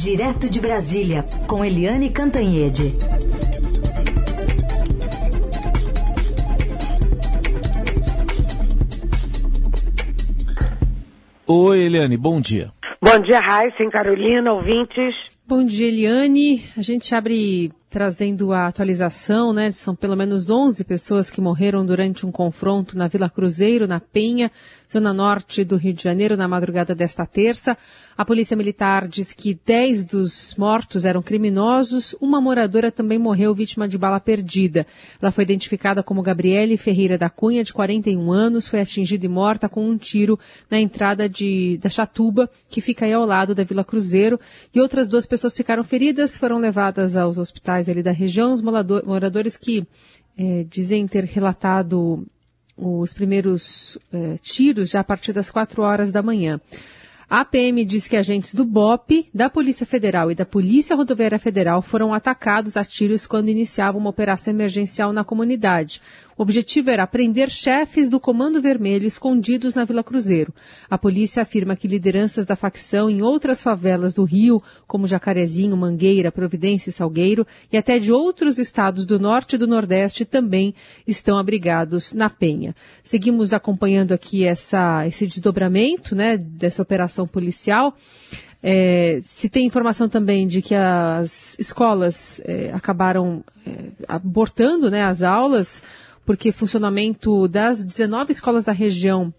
Direto de Brasília, com Eliane Cantanhede. Oi, Eliane, bom dia. Bom dia, Raíssa, Carolina, ouvintes. Bom dia, Eliane. A gente abre trazendo a atualização, né? São pelo menos 11 pessoas que morreram durante um confronto na Vila Cruzeiro, na Penha, zona norte do Rio de Janeiro, na madrugada desta terça. A Polícia Militar diz que 10 dos mortos eram criminosos. Uma moradora também morreu vítima de bala perdida. Ela foi identificada como Gabriele Ferreira da Cunha, de 41 anos, foi atingida e morta com um tiro na entrada de, da Chatuba, que fica aí ao lado da Vila Cruzeiro. E outras duas pessoas ficaram feridas, foram levadas aos hospitais ali da região. Os moradores que é, dizem ter relatado os primeiros é, tiros já a partir das 4 horas da manhã. A PM diz que agentes do BOP, da Polícia Federal e da Polícia Rodoviária Federal foram atacados a tiros quando iniciavam uma operação emergencial na comunidade. O objetivo era prender chefes do Comando Vermelho escondidos na Vila Cruzeiro. A polícia afirma que lideranças da facção em outras favelas do Rio, como Jacarezinho, Mangueira, Providência e Salgueiro, e até de outros estados do norte e do nordeste também estão abrigados na Penha. Seguimos acompanhando aqui essa, esse desdobramento né, dessa operação policial. É, se tem informação também de que as escolas é, acabaram é, abortando né, as aulas, porque funcionamento das 19 escolas da região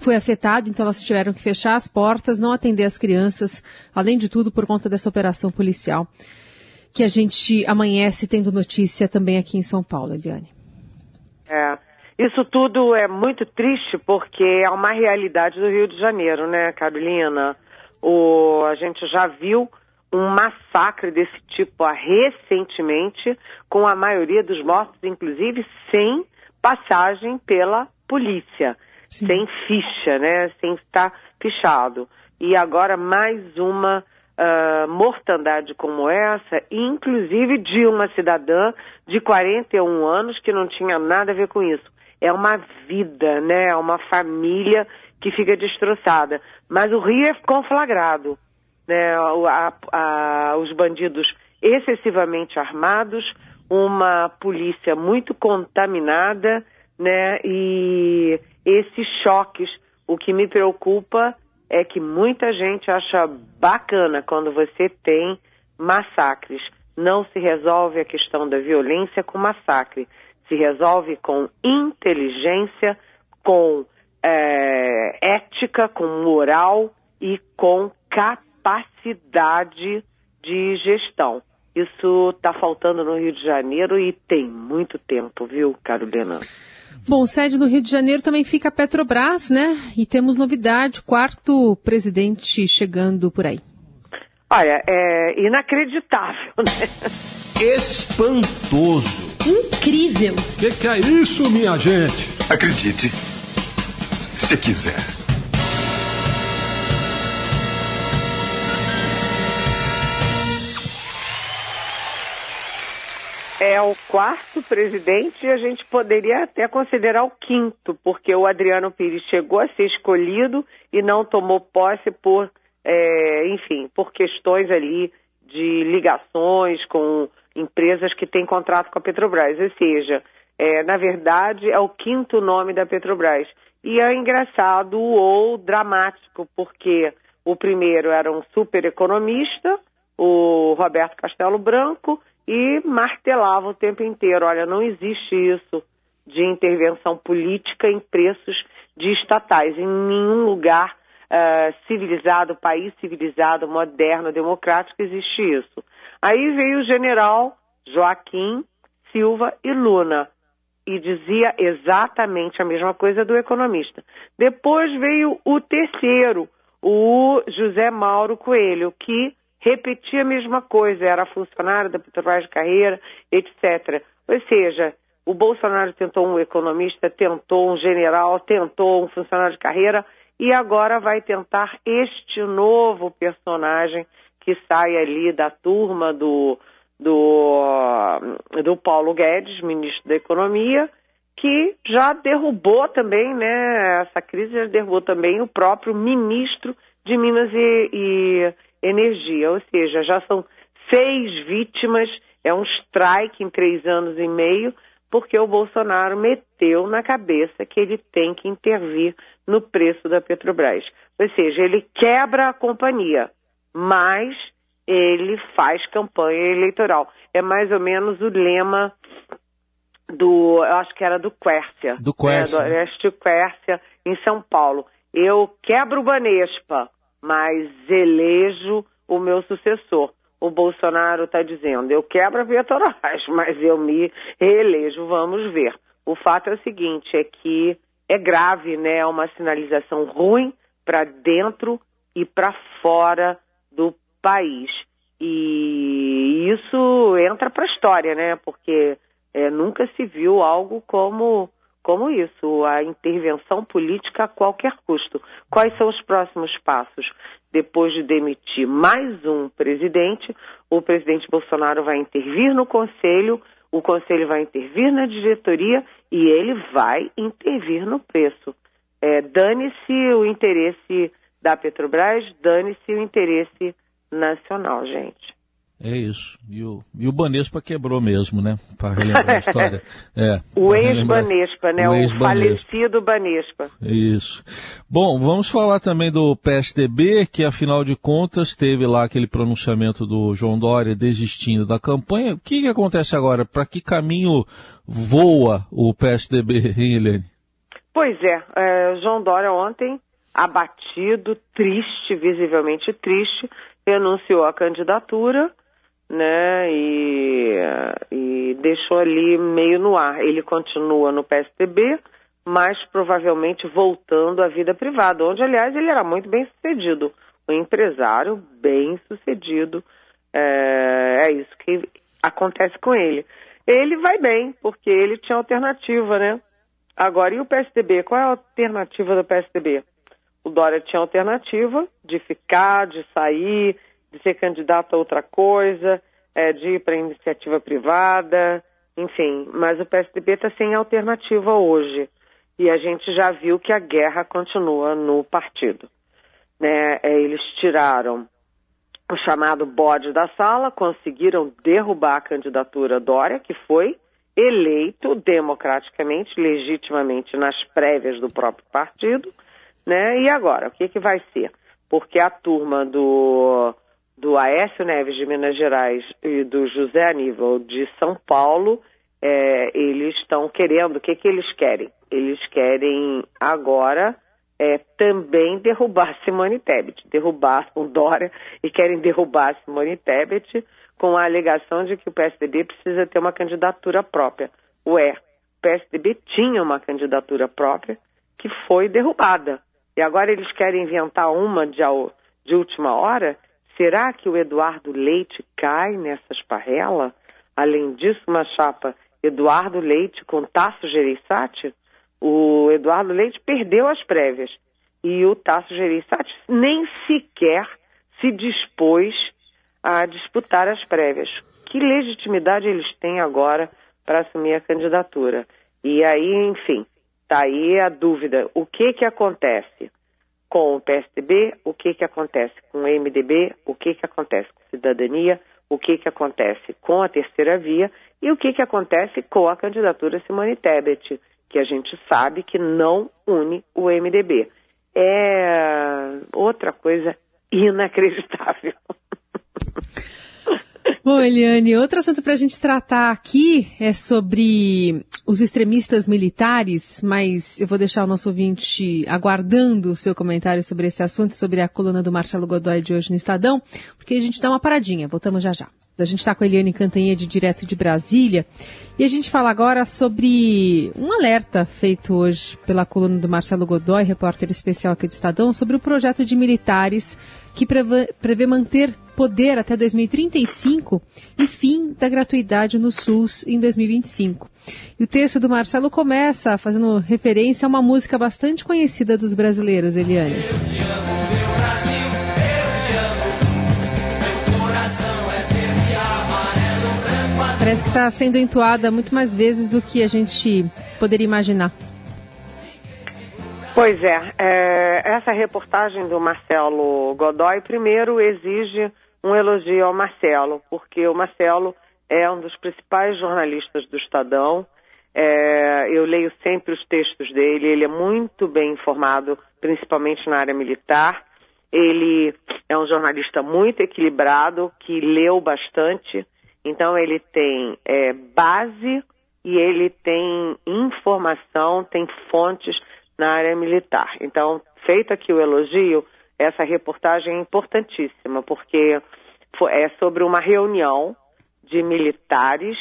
foi afetado, então elas tiveram que fechar as portas, não atender as crianças, além de tudo por conta dessa operação policial, que a gente amanhece tendo notícia também aqui em São Paulo, Eliane. É, isso tudo é muito triste porque é uma realidade do Rio de Janeiro, né, Carolina? O, a gente já viu um massacre desse tipo recentemente, com a maioria dos mortos, inclusive, sem passagem pela polícia, Sim. sem ficha, né? Sem estar fichado. E agora mais uma uh, mortandade como essa, inclusive de uma cidadã de 41 anos que não tinha nada a ver com isso. É uma vida, né? É uma família que fica destroçada. Mas o Rio é conflagrado né, a, a, os bandidos excessivamente armados, uma polícia muito contaminada, né, e esses choques. O que me preocupa é que muita gente acha bacana quando você tem massacres. Não se resolve a questão da violência com massacre, se resolve com inteligência, com é, ética, com moral e com capacidade capacidade de gestão. Isso está faltando no Rio de Janeiro e tem muito tempo, viu, Carolina? Bom, sede no Rio de Janeiro também fica a Petrobras, né? E temos novidade, quarto presidente chegando por aí. Olha, é inacreditável, né? Espantoso. Incrível. O que, que é isso, minha gente? Acredite, se quiser. É o quarto presidente e a gente poderia até considerar o quinto, porque o Adriano Pires chegou a ser escolhido e não tomou posse por, é, enfim, por questões ali de ligações com empresas que têm contrato com a Petrobras. Ou seja, é, na verdade, é o quinto nome da Petrobras. E é engraçado ou dramático, porque o primeiro era um super economista, o Roberto Castelo Branco, e martelava o tempo inteiro: olha, não existe isso de intervenção política em preços de estatais. Em nenhum lugar uh, civilizado, país civilizado, moderno, democrático, existe isso. Aí veio o general Joaquim Silva e Luna e dizia exatamente a mesma coisa do economista. Depois veio o terceiro, o José Mauro Coelho, que repetia a mesma coisa, era funcionário da Petrobras de carreira, etc. Ou seja, o Bolsonaro tentou um economista, tentou um general, tentou um funcionário de carreira e agora vai tentar este novo personagem que sai ali da turma do, do, do Paulo Guedes, ministro da Economia, que já derrubou também, né, essa crise já derrubou também o próprio ministro de Minas e, e Energia. Ou seja, já são seis vítimas, é um strike em três anos e meio, porque o Bolsonaro meteu na cabeça que ele tem que intervir no preço da Petrobras. Ou seja, ele quebra a companhia, mas ele faz campanha eleitoral. É mais ou menos o lema do, eu acho que era do Quércia. Do Quércia. Né, do Oeste Quércia, em São Paulo. Eu quebro o Banespa, mas elejo o meu sucessor. O Bolsonaro está dizendo, eu quebro a Petrobras, mas eu me reelejo, vamos ver. O fato é o seguinte, é que é grave, né? É uma sinalização ruim para dentro e para fora do país. E isso entra para a história, né? Porque é, nunca se viu algo como, como isso, a intervenção política a qualquer custo. Quais são os próximos passos? Depois de demitir mais um presidente, o presidente Bolsonaro vai intervir no conselho, o conselho vai intervir na diretoria e ele vai intervir no preço. É, dane-se o interesse da Petrobras, dane-se o interesse nacional, gente. É isso. E o, e o Banespa quebrou mesmo, né? Para relembrar a história. É, o ex-Banespa, né? O, ex -Banespa. falecido Banespa. Isso. Bom, vamos falar também do PSDB, que afinal de contas teve lá aquele pronunciamento do João Dória desistindo da campanha. O que, que acontece agora? Para que caminho voa o PSDB, hein, Helene? Pois é, é, João Dória ontem, abatido, triste, visivelmente triste, renunciou à candidatura né, e, e deixou ali meio no ar. Ele continua no PSDB, mas provavelmente voltando à vida privada, onde, aliás, ele era muito bem sucedido. Um empresário bem sucedido. É, é isso que acontece com ele. Ele vai bem, porque ele tinha alternativa, né? Agora, e o PSDB? Qual é a alternativa do PSDB? O Dória tinha alternativa de ficar, de sair, de ser candidato a outra coisa, é, de ir para iniciativa privada, enfim. Mas o PSDB está sem alternativa hoje. E a gente já viu que a guerra continua no partido. Né? É, eles tiraram o chamado bode da sala, conseguiram derrubar a candidatura Dória, que foi eleito democraticamente, legitimamente nas prévias do próprio partido, né? E agora, o que, que vai ser? Porque a turma do do Aécio Neves de Minas Gerais e do José Aníbal de São Paulo, é, eles estão querendo, o que, que eles querem? Eles querem agora é, também derrubar Simone Tebet, derrubar o Dória e querem derrubar Simone Tebet com a alegação de que o PSDB precisa ter uma candidatura própria. Ué, o PSDB tinha uma candidatura própria que foi derrubada. E agora eles querem inventar uma de, de última hora Será que o Eduardo Leite cai nessa esparrela? Além disso, uma chapa Eduardo Leite com Tasso Gereissati? O Eduardo Leite perdeu as prévias e o Tasso Gereissati nem sequer se dispôs a disputar as prévias. Que legitimidade eles têm agora para assumir a candidatura? E aí, enfim, está aí a dúvida. O que que acontece? Com o PSDB, o que, que acontece com o MDB, o que, que acontece com a cidadania, o que, que acontece com a terceira via e o que, que acontece com a candidatura Simone Tebet, que a gente sabe que não une o MDB. É outra coisa inacreditável. Bom, Eliane, outro assunto para a gente tratar aqui é sobre os extremistas militares, mas eu vou deixar o nosso ouvinte aguardando o seu comentário sobre esse assunto, sobre a coluna do Marcelo Godoy de hoje no Estadão, porque a gente dá uma paradinha, voltamos já já. A gente está com a Eliane Cantanhede, direto de Brasília, e a gente fala agora sobre um alerta feito hoje pela coluna do Marcelo Godoy, repórter especial aqui do Estadão, sobre o projeto de militares que prevê, manter poder até 2035 e fim da gratuidade no SUS em 2025. E o texto do Marcelo começa fazendo referência a uma música bastante conhecida dos brasileiros, Eliane. Parece que está sendo entoada muito mais vezes do que a gente poderia imaginar. Pois é, é, essa reportagem do Marcelo Godoy, primeiro, exige um elogio ao Marcelo, porque o Marcelo é um dos principais jornalistas do Estadão. É, eu leio sempre os textos dele, ele é muito bem informado, principalmente na área militar. Ele é um jornalista muito equilibrado, que leu bastante, então ele tem é, base e ele tem informação, tem fontes na área militar. Então, feito aqui o elogio, essa reportagem é importantíssima, porque é sobre uma reunião de militares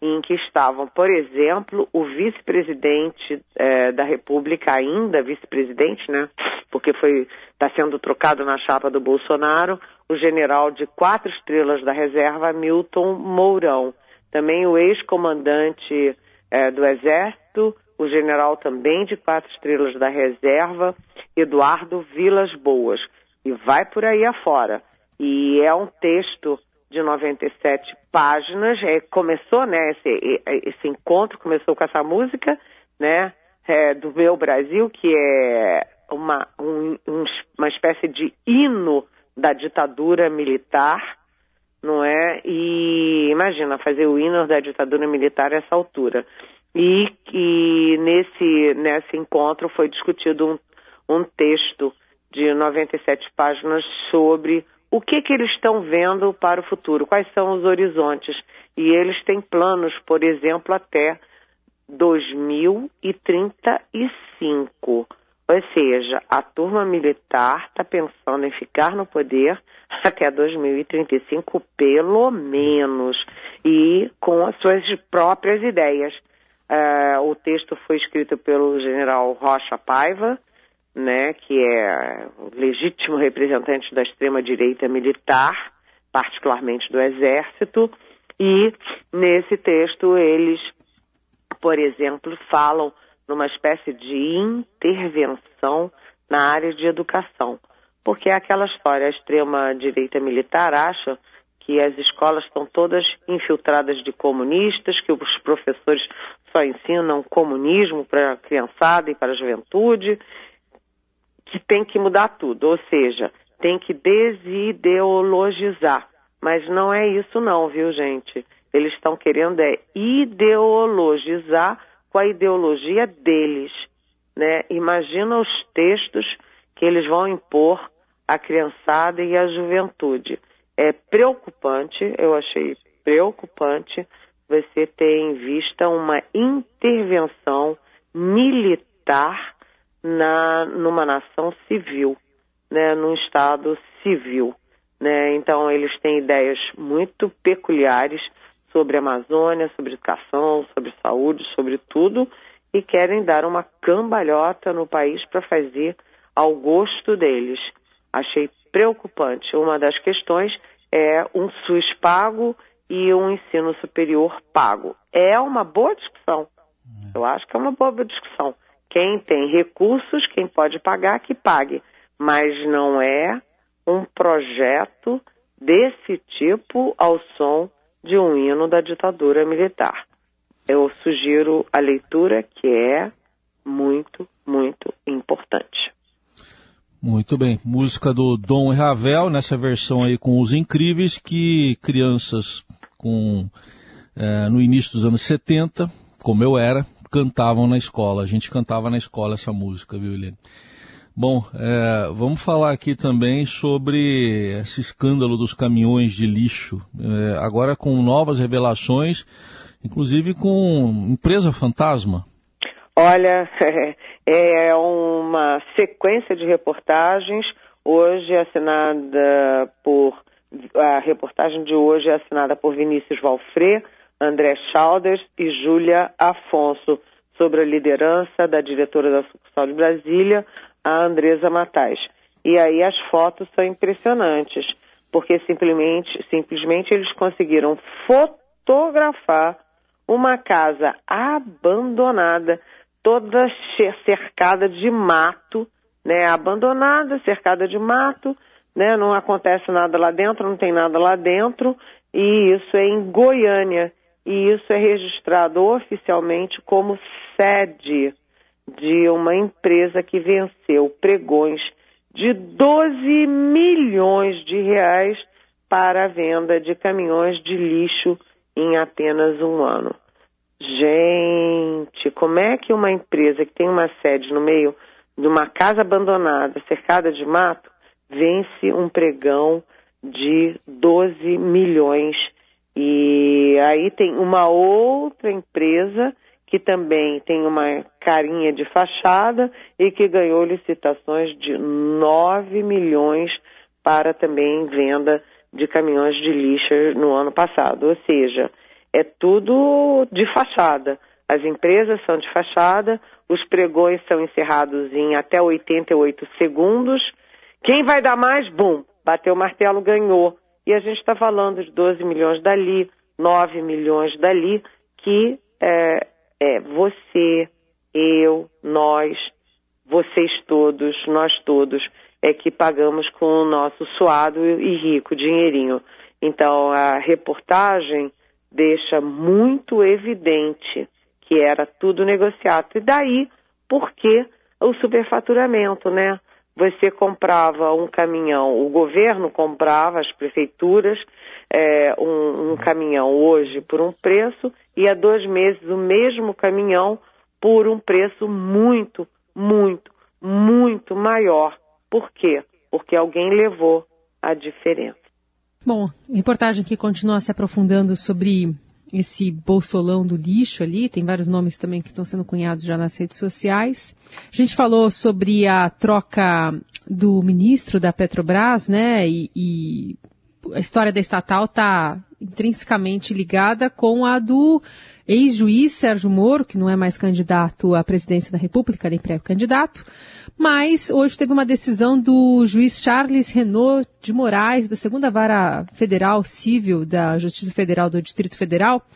em que estavam, por exemplo, o vice-presidente é, da República, ainda vice-presidente, né? Porque foi está sendo trocado na chapa do Bolsonaro, o general de quatro estrelas da reserva, Milton Mourão. Também o ex-comandante é, do Exército, o general também de quatro estrelas da reserva, Eduardo Vilas Boas. E vai por aí afora. E é um texto de 97 páginas. É, começou, né, esse, esse encontro começou com essa música, né, é, do Meu Brasil, que é uma, um, um, uma espécie de hino da ditadura militar, não é? E imagina fazer o hino da ditadura militar a essa altura. E, e nesse, nesse encontro foi discutido um, um texto de 97 páginas sobre o que, que eles estão vendo para o futuro, quais são os horizontes. E eles têm planos, por exemplo, até 2035. Ou seja, a turma militar está pensando em ficar no poder até 2035, pelo menos, e com as suas próprias ideias. Uh, o texto foi escrito pelo general Rocha Paiva, né, que é o legítimo representante da extrema-direita militar, particularmente do Exército, e nesse texto eles, por exemplo, falam numa espécie de intervenção na área de educação. Porque é aquela história, a extrema-direita militar acha que as escolas estão todas infiltradas de comunistas, que os professores só ensinam comunismo para a criançada e para a juventude, que tem que mudar tudo, ou seja, tem que desideologizar. Mas não é isso não, viu, gente? Eles estão querendo é ideologizar com a ideologia deles, né? Imagina os textos que eles vão impor à criançada e à juventude. É preocupante, eu achei preocupante você ter em vista uma intervenção militar na, numa nação civil, né, num Estado civil. Né? Então, eles têm ideias muito peculiares sobre a Amazônia, sobre educação, sobre saúde, sobre tudo, e querem dar uma cambalhota no país para fazer ao gosto deles. Achei preocupante. Uma das questões é um SUS pago e um ensino superior pago. É uma boa discussão. Eu acho que é uma boa discussão. Quem tem recursos, quem pode pagar, que pague. Mas não é um projeto desse tipo ao som de um hino da ditadura militar. Eu sugiro a leitura que é muito, muito importante. Muito bem. Música do Dom Ravel, nessa versão aí com os incríveis que crianças com é, no início dos anos 70, como eu era, cantavam na escola. A gente cantava na escola essa música, viu, Helene? Bom, é, vamos falar aqui também sobre esse escândalo dos caminhões de lixo. É, agora com novas revelações, inclusive com empresa fantasma. Olha, é uma sequência de reportagens, hoje assinada por. A reportagem de hoje é assinada por Vinícius Valfré, André Chalders e Júlia Afonso, sobre a liderança da diretora da sucursal de Brasília, a Andresa Matais. E aí as fotos são impressionantes, porque simplesmente, simplesmente eles conseguiram fotografar uma casa abandonada, toda cercada de mato, né? Abandonada, cercada de mato, né? Não acontece nada lá dentro, não tem nada lá dentro, e isso é em Goiânia e isso é registrado oficialmente como sede de uma empresa que venceu pregões de 12 milhões de reais para a venda de caminhões de lixo em apenas um ano. Gente, como é que uma empresa que tem uma sede no meio de uma casa abandonada, cercada de mato, vence um pregão de 12 milhões? E aí tem uma outra empresa que também tem uma carinha de fachada e que ganhou licitações de 9 milhões para também venda de caminhões de lixo no ano passado. Ou seja, é tudo de fachada. As empresas são de fachada, os pregões são encerrados em até 88 segundos. Quem vai dar mais? Bum! Bateu o martelo, ganhou. E a gente está falando de 12 milhões dali, 9 milhões dali, que é, é você, eu, nós, vocês todos, nós todos, é que pagamos com o nosso suado e rico dinheirinho. Então, a reportagem deixa muito evidente que era tudo negociado. E daí, por que o superfaturamento, né? Você comprava um caminhão, o governo comprava, as prefeituras, é, um, um caminhão hoje por um preço e há dois meses o mesmo caminhão por um preço muito, muito, muito maior. Por quê? Porque alguém levou a diferença. Bom, reportagem que continua se aprofundando sobre esse bolsolão do lixo ali, tem vários nomes também que estão sendo cunhados já nas redes sociais. A gente falou sobre a troca do ministro da Petrobras, né, e, e a história da estatal está intrinsecamente ligada com a do ex-juiz Sérgio Moro, que não é mais candidato à presidência da República, nem pré-candidato, mas hoje teve uma decisão do juiz Charles Renault de Moraes, da segunda vara federal civil da Justiça Federal do Distrito Federal,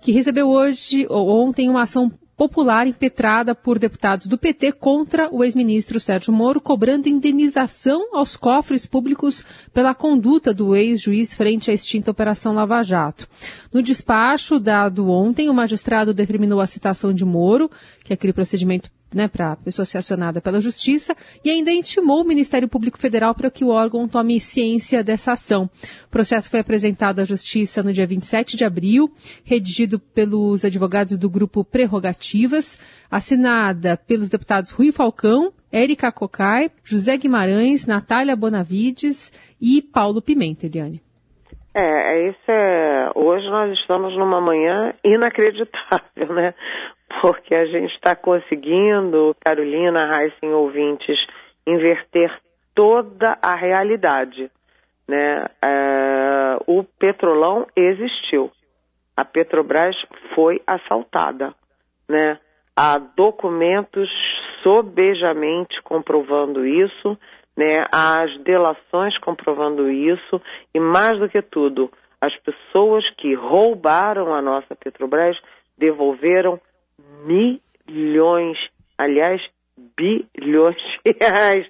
que recebeu hoje ou ontem uma ação popular impetrada por deputados do PT contra o ex-ministro Sérgio Moro, cobrando indenização aos cofres públicos pela conduta do ex-juiz frente à extinta Operação Lava Jato. No despacho dado ontem, o magistrado determinou a citação de Moro, que é aquele procedimento né, para a pessoa ser acionada pela Justiça, e ainda intimou o Ministério Público Federal para que o órgão tome ciência dessa ação. O processo foi apresentado à Justiça no dia 27 de abril, redigido pelos advogados do grupo Prerrogativas, assinada pelos deputados Rui Falcão, Érica Cocai, José Guimarães, Natália Bonavides e Paulo Pimenta, Eliane. É, isso é. Hoje nós estamos numa manhã inacreditável, né? Porque a gente está conseguindo, Carolina, Heisen, ouvintes, inverter toda a realidade. Né? É, o petrolão existiu. A Petrobras foi assaltada. Né? Há documentos sobejamente comprovando isso, né? há as delações comprovando isso, e mais do que tudo, as pessoas que roubaram a nossa Petrobras devolveram milhões, aliás, bilhões de reais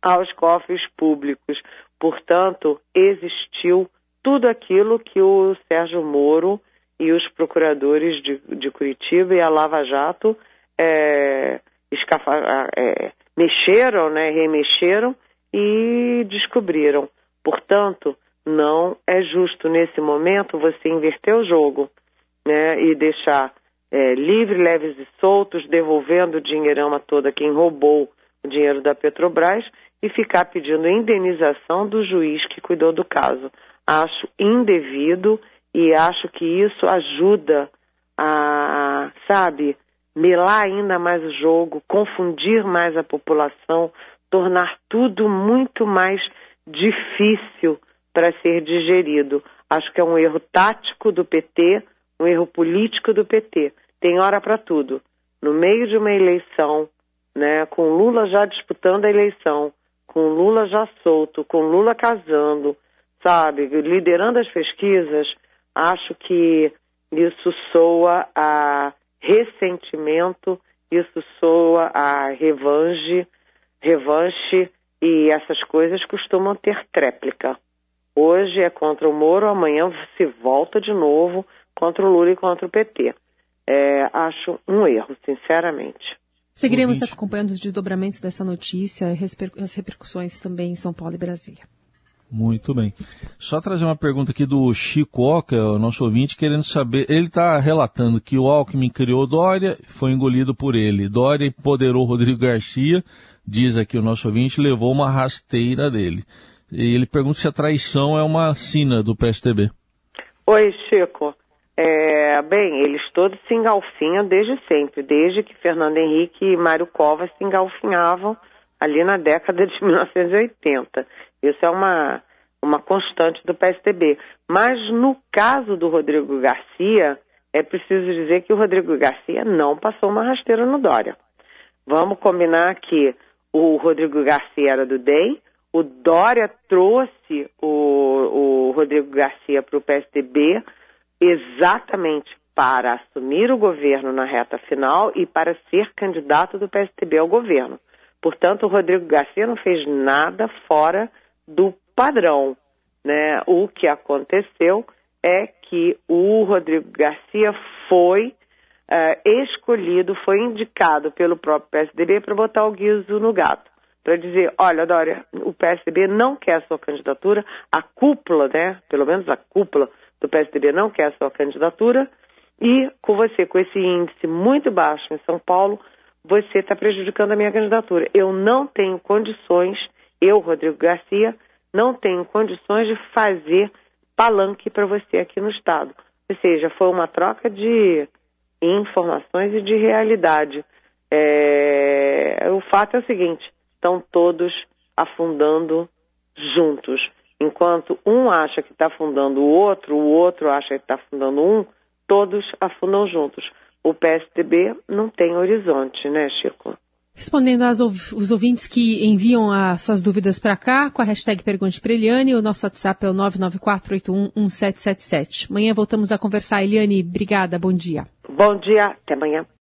aos cofres públicos. Portanto, existiu tudo aquilo que o Sérgio Moro e os procuradores de, de Curitiba e a Lava Jato é, escafa, é, mexeram, né, remexeram e descobriram. Portanto, não é justo nesse momento você inverter o jogo né, e deixar é, livre, leves e soltos, devolvendo o dinheirão a toda quem roubou o dinheiro da Petrobras e ficar pedindo indenização do juiz que cuidou do caso. Acho indevido e acho que isso ajuda a, sabe, melar ainda mais o jogo, confundir mais a população, tornar tudo muito mais difícil para ser digerido. Acho que é um erro tático do PT, um erro político do PT tem hora para tudo. No meio de uma eleição, né, com Lula já disputando a eleição, com Lula já solto, com Lula casando, sabe, liderando as pesquisas, acho que isso soa a ressentimento, isso soa a revanche, revanche e essas coisas costumam ter tréplica. Hoje é contra o Moro, amanhã se volta de novo contra o Lula e contra o PT é, acho um erro, sinceramente. Seguiremos ouvinte. acompanhando os desdobramentos dessa notícia e as repercussões também em São Paulo e Brasília. Muito bem. Só trazer uma pergunta aqui do Chico Oca, o nosso ouvinte, querendo saber. Ele está relatando que o Alckmin criou Dória, foi engolido por ele. Dória empoderou Rodrigo Garcia, diz aqui o nosso ouvinte, levou uma rasteira dele. E ele pergunta se a traição é uma sina do PSTB. Oi, Chico. É, bem, eles todos se engalfinham desde sempre, desde que Fernando Henrique e Mário Covas se engalfinhavam ali na década de 1980. Isso é uma, uma constante do PSDB. Mas no caso do Rodrigo Garcia, é preciso dizer que o Rodrigo Garcia não passou uma rasteira no Dória. Vamos combinar que o Rodrigo Garcia era do DEM, o Dória trouxe o, o Rodrigo Garcia para o PSDB exatamente para assumir o governo na reta final e para ser candidato do PSDB ao governo. Portanto, o Rodrigo Garcia não fez nada fora do padrão. Né? O que aconteceu é que o Rodrigo Garcia foi uh, escolhido, foi indicado pelo próprio PSDB para botar o guiso no gato. Para dizer, olha, Dória, o PSDB não quer a sua candidatura, a cúpula, né? Pelo menos a cúpula do PSDB não quer a sua candidatura, e com você, com esse índice muito baixo em São Paulo, você está prejudicando a minha candidatura. Eu não tenho condições, eu, Rodrigo Garcia, não tenho condições de fazer palanque para você aqui no Estado. Ou seja, foi uma troca de informações e de realidade. É... O fato é o seguinte: estão todos afundando juntos. Enquanto um acha que está afundando o outro, o outro acha que está afundando um, todos afundam juntos o PSDB não tem horizonte, né, Chico? Respondendo aos ouvintes que enviam as suas dúvidas para cá, com a hashtag Pergunte para Eliane, o nosso WhatsApp é o 994811777. Amanhã voltamos a conversar. Eliane, obrigada, bom dia. Bom dia, até amanhã.